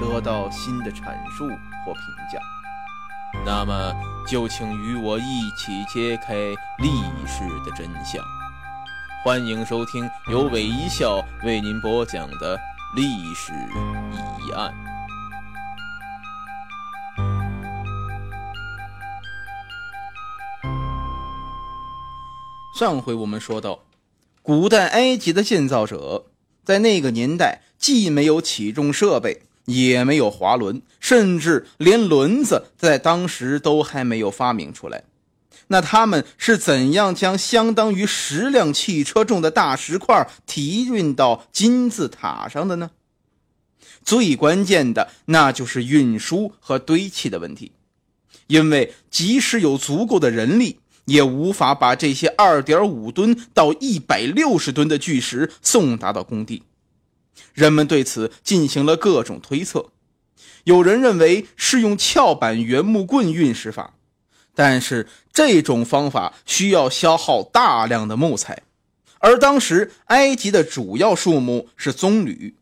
得到新的阐述或评价。那么，就请与我一起揭开历史的真相。欢迎收听由韦一笑为您播讲的历史疑案。上回我们说到，古代埃及的建造者。在那个年代，既没有起重设备，也没有滑轮，甚至连轮子在当时都还没有发明出来。那他们是怎样将相当于十辆汽车重的大石块提运到金字塔上的呢？最关键的那就是运输和堆砌的问题，因为即使有足够的人力。也无法把这些二点五吨到一百六十吨的巨石送达到工地。人们对此进行了各种推测，有人认为是用撬板圆木棍运石法，但是这种方法需要消耗大量的木材，而当时埃及的主要树木是棕榈，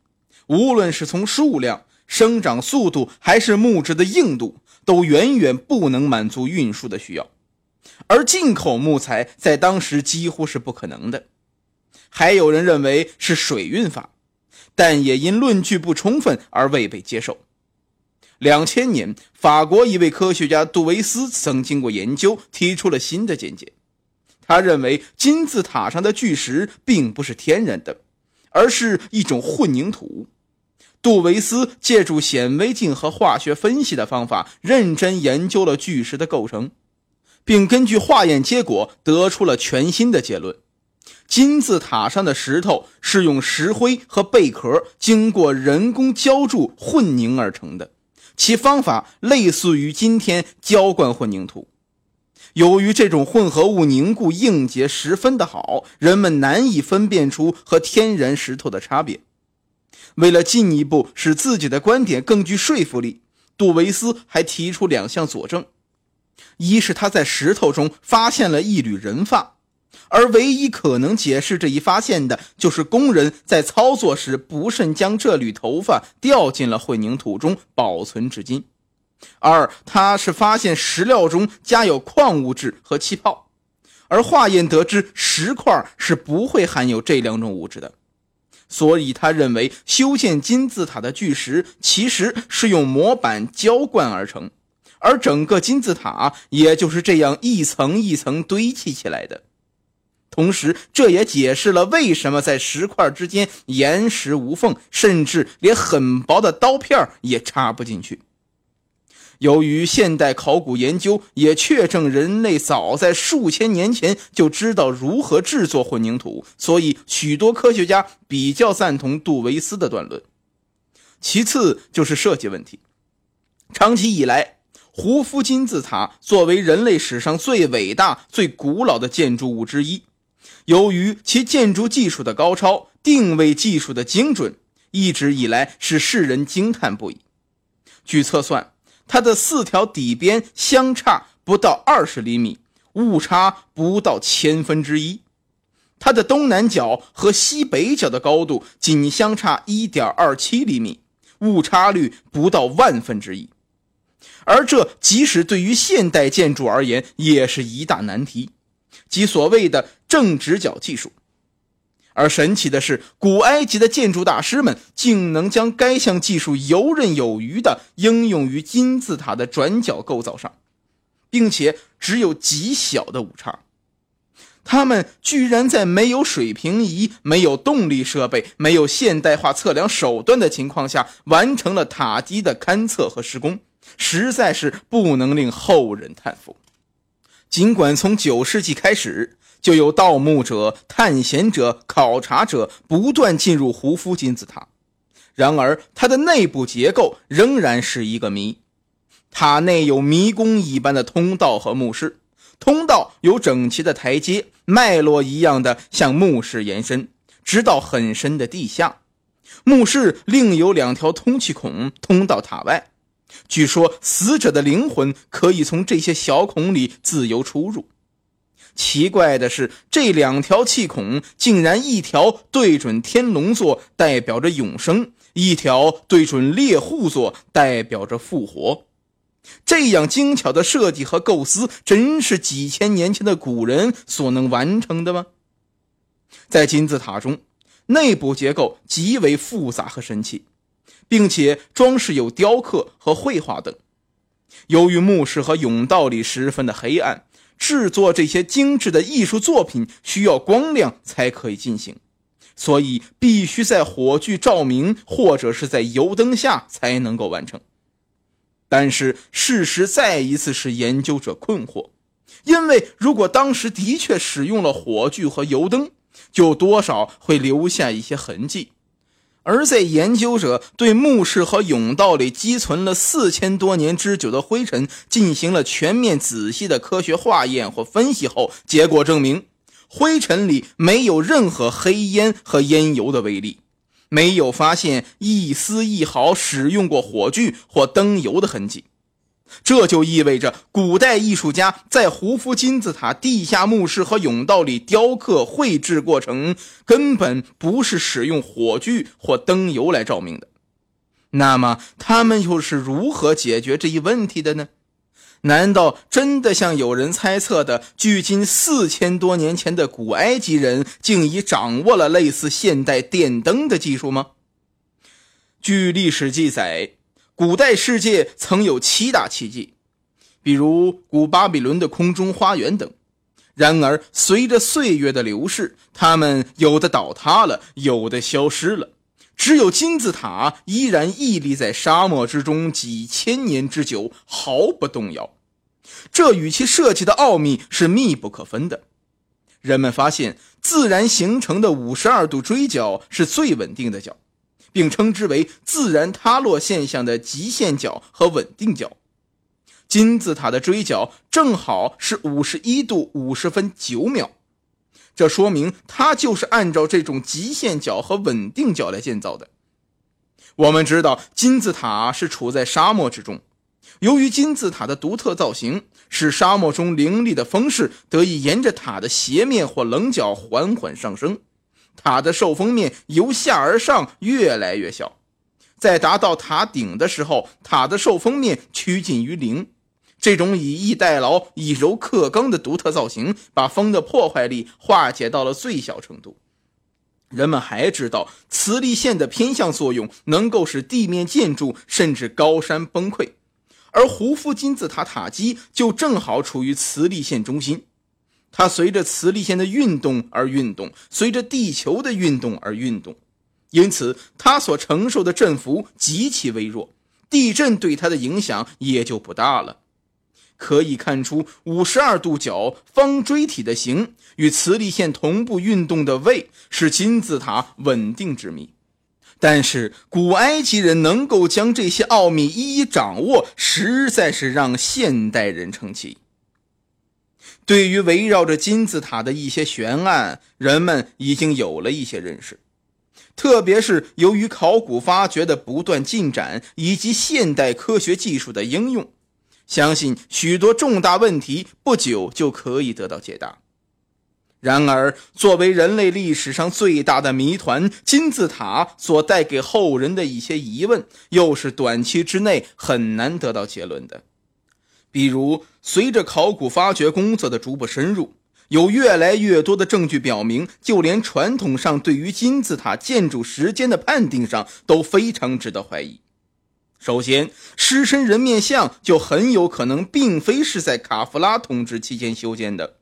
无论是从数量、生长速度还是木质的硬度，都远远不能满足运输的需要。而进口木材在当时几乎是不可能的，还有人认为是水运法，但也因论据不充分而未被接受。两千年，法国一位科学家杜维斯曾经过研究，提出了新的见解。他认为金字塔上的巨石并不是天然的，而是一种混凝土。杜维斯借助显微镜和化学分析的方法，认真研究了巨石的构成。并根据化验结果得出了全新的结论：金字塔上的石头是用石灰和贝壳经过人工浇筑混凝而成的，其方法类似于今天浇灌混凝土。由于这种混合物凝固硬结十分的好，人们难以分辨出和天然石头的差别。为了进一步使自己的观点更具说服力，杜维斯还提出两项佐证。一是他在石头中发现了一缕人发，而唯一可能解释这一发现的就是工人在操作时不慎将这缕头发掉进了混凝土中，保存至今。二，他是发现石料中加有矿物质和气泡，而化验得知石块是不会含有这两种物质的，所以他认为修建金字塔的巨石其实是用模板浇灌而成。而整个金字塔也就是这样一层一层堆砌起来的，同时这也解释了为什么在石块之间严实无缝，甚至连很薄的刀片也插不进去。由于现代考古研究也确证人类早在数千年前就知道如何制作混凝土，所以许多科学家比较赞同杜维斯的断论。其次就是设计问题，长期以来。胡夫金字塔作为人类史上最伟大、最古老的建筑物之一，由于其建筑技术的高超、定位技术的精准，一直以来使世人惊叹不已。据测算，它的四条底边相差不到二十厘米，误差不到千分之一；它的东南角和西北角的高度仅相差一点二七厘米，误差率不到万分之一。而这即使对于现代建筑而言，也是一大难题，即所谓的正直角技术。而神奇的是，古埃及的建筑大师们竟能将该项技术游刃有余地应用于金字塔的转角构造上，并且只有极小的误差。他们居然在没有水平仪、没有动力设备、没有现代化测量手段的情况下，完成了塔基的勘测和施工，实在是不能令后人叹服。尽管从九世纪开始，就有盗墓者、探险者、考察者不断进入胡夫金字塔，然而它的内部结构仍然是一个谜。塔内有迷宫一般的通道和墓室。通道有整齐的台阶，脉络一样的向墓室延伸，直到很深的地下。墓室另有两条通气孔通到塔外，据说死者的灵魂可以从这些小孔里自由出入。奇怪的是，这两条气孔竟然一条对准天龙座，代表着永生；一条对准猎户座，代表着复活。这样精巧的设计和构思，真是几千年前的古人所能完成的吗？在金字塔中，内部结构极为复杂和神奇，并且装饰有雕刻和绘画等。由于墓室和甬道里十分的黑暗，制作这些精致的艺术作品需要光亮才可以进行，所以必须在火炬照明或者是在油灯下才能够完成。但是事实再一次使研究者困惑，因为如果当时的确使用了火炬和油灯，就多少会留下一些痕迹。而在研究者对墓室和甬道里积存了四千多年之久的灰尘进行了全面仔细的科学化验或分析后，结果证明，灰尘里没有任何黑烟和烟油的微粒。没有发现一丝一毫使用过火炬或灯油的痕迹，这就意味着古代艺术家在胡夫金字塔地下墓室和甬道里雕刻绘制过程根本不是使用火炬或灯油来照明的。那么，他们又是如何解决这一问题的呢？难道真的像有人猜测的，距今四千多年前的古埃及人竟已掌握了类似现代电灯的技术吗？据历史记载，古代世界曾有七大奇迹，比如古巴比伦的空中花园等。然而，随着岁月的流逝，它们有的倒塌了，有的消失了，只有金字塔依然屹立在沙漠之中几千年之久，毫不动摇。这与其设计的奥秘是密不可分的。人们发现，自然形成的五十二度锥角是最稳定的角，并称之为自然塌落现象的极限角和稳定角。金字塔的锥角正好是五十一度五十分九秒，这说明它就是按照这种极限角和稳定角来建造的。我们知道，金字塔是处在沙漠之中。由于金字塔的独特造型，使沙漠中凌厉的风势得以沿着塔的斜面或棱角缓缓上升，塔的受风面由下而上越来越小，在达到塔顶的时候，塔的受风面趋近于零。这种以逸待劳、以柔克刚的独特造型，把风的破坏力化解到了最小程度。人们还知道，磁力线的偏向作用能够使地面建筑甚至高山崩溃。而胡夫金字塔塔基就正好处于磁力线中心，它随着磁力线的运动而运动，随着地球的运动而运动，因此它所承受的振幅极其微弱，地震对它的影响也就不大了。可以看出，五十二度角方锥体的形与磁力线同步运动的位是金字塔稳定之谜。但是古埃及人能够将这些奥秘一一掌握，实在是让现代人称奇。对于围绕着金字塔的一些悬案，人们已经有了一些认识。特别是由于考古发掘的不断进展以及现代科学技术的应用，相信许多重大问题不久就可以得到解答。然而，作为人类历史上最大的谜团，金字塔所带给后人的一些疑问，又是短期之内很难得到结论的。比如，随着考古发掘工作的逐步深入，有越来越多的证据表明，就连传统上对于金字塔建筑时间的判定上都非常值得怀疑。首先，狮身人面像就很有可能并非是在卡夫拉统治期间修建的。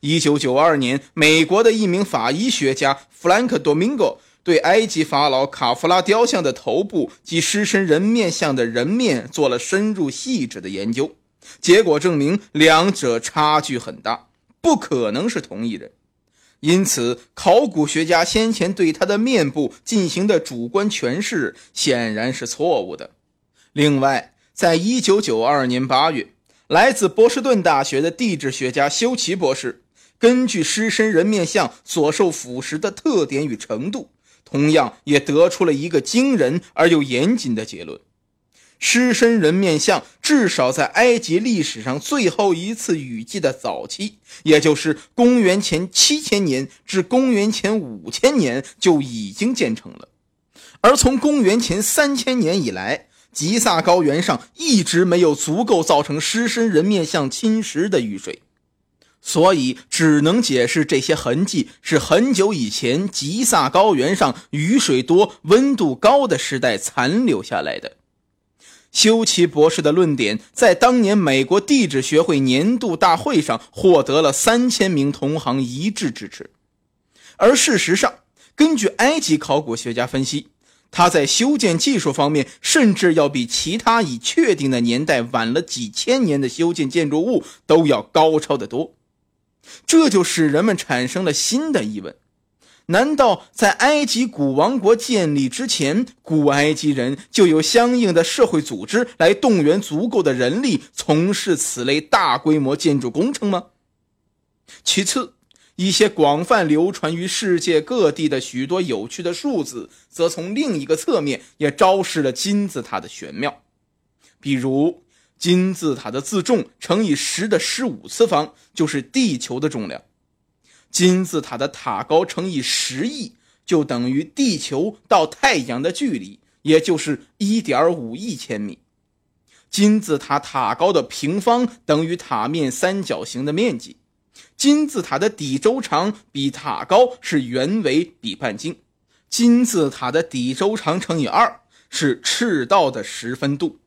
一九九二年，美国的一名法医学家弗兰克·多明戈对埃及法老卡夫拉雕像的头部及狮身人面像的人面做了深入细致的研究，结果证明两者差距很大，不可能是同一人。因此，考古学家先前对他的面部进行的主观诠释显然是错误的。另外，在一九九二年八月，来自波士顿大学的地质学家休奇博士，根据狮身人面像所受腐蚀的特点与程度，同样也得出了一个惊人而又严谨的结论：狮身人面像至少在埃及历史上最后一次雨季的早期，也就是公元前七千年至公元前五千年就已经建成了，而从公元前三千年以来。吉萨高原上一直没有足够造成狮身人面像侵蚀的雨水，所以只能解释这些痕迹是很久以前吉萨高原上雨水多、温度高的时代残留下来的。修奇博士的论点在当年美国地质学会年度大会上获得了三千名同行一致支持，而事实上，根据埃及考古学家分析。他在修建技术方面，甚至要比其他已确定的年代晚了几千年的修建建筑物都要高超得多。这就使人们产生了新的疑问：难道在埃及古王国建立之前，古埃及人就有相应的社会组织来动员足够的人力从事此类大规模建筑工程吗？其次，一些广泛流传于世界各地的许多有趣的数字，则从另一个侧面也昭示了金字塔的玄妙。比如，金字塔的自重乘以十的十五次方就是地球的重量；金字塔的塔高乘以十亿就等于地球到太阳的距离，也就是一点五亿千米；金字塔塔高的平方等于塔面三角形的面积。金字塔的底周长比塔高是圆为比半径，金字塔的底周长乘以二是赤道的十分度，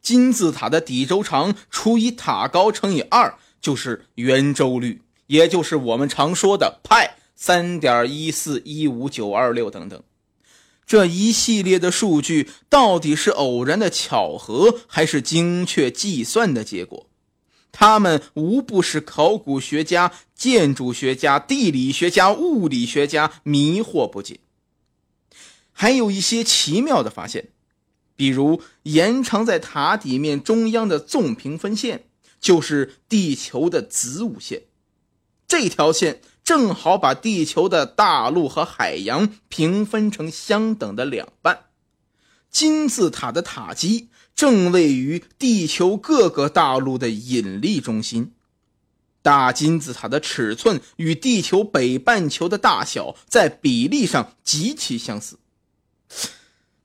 金字塔的底周长除以塔高乘以二就是圆周率，也就是我们常说的派三点一四一五九二六等等。这一系列的数据到底是偶然的巧合，还是精确计算的结果？他们无不是考古学家、建筑学家、地理学家、物理学家迷惑不解。还有一些奇妙的发现，比如延长在塔底面中央的纵平分线，就是地球的子午线。这条线正好把地球的大陆和海洋平分成相等的两半。金字塔的塔基。正位于地球各个大陆的引力中心，大金字塔的尺寸与地球北半球的大小在比例上极其相似。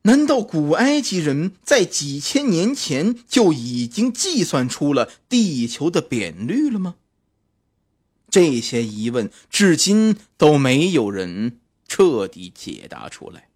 难道古埃及人在几千年前就已经计算出了地球的扁率了吗？这些疑问至今都没有人彻底解答出来。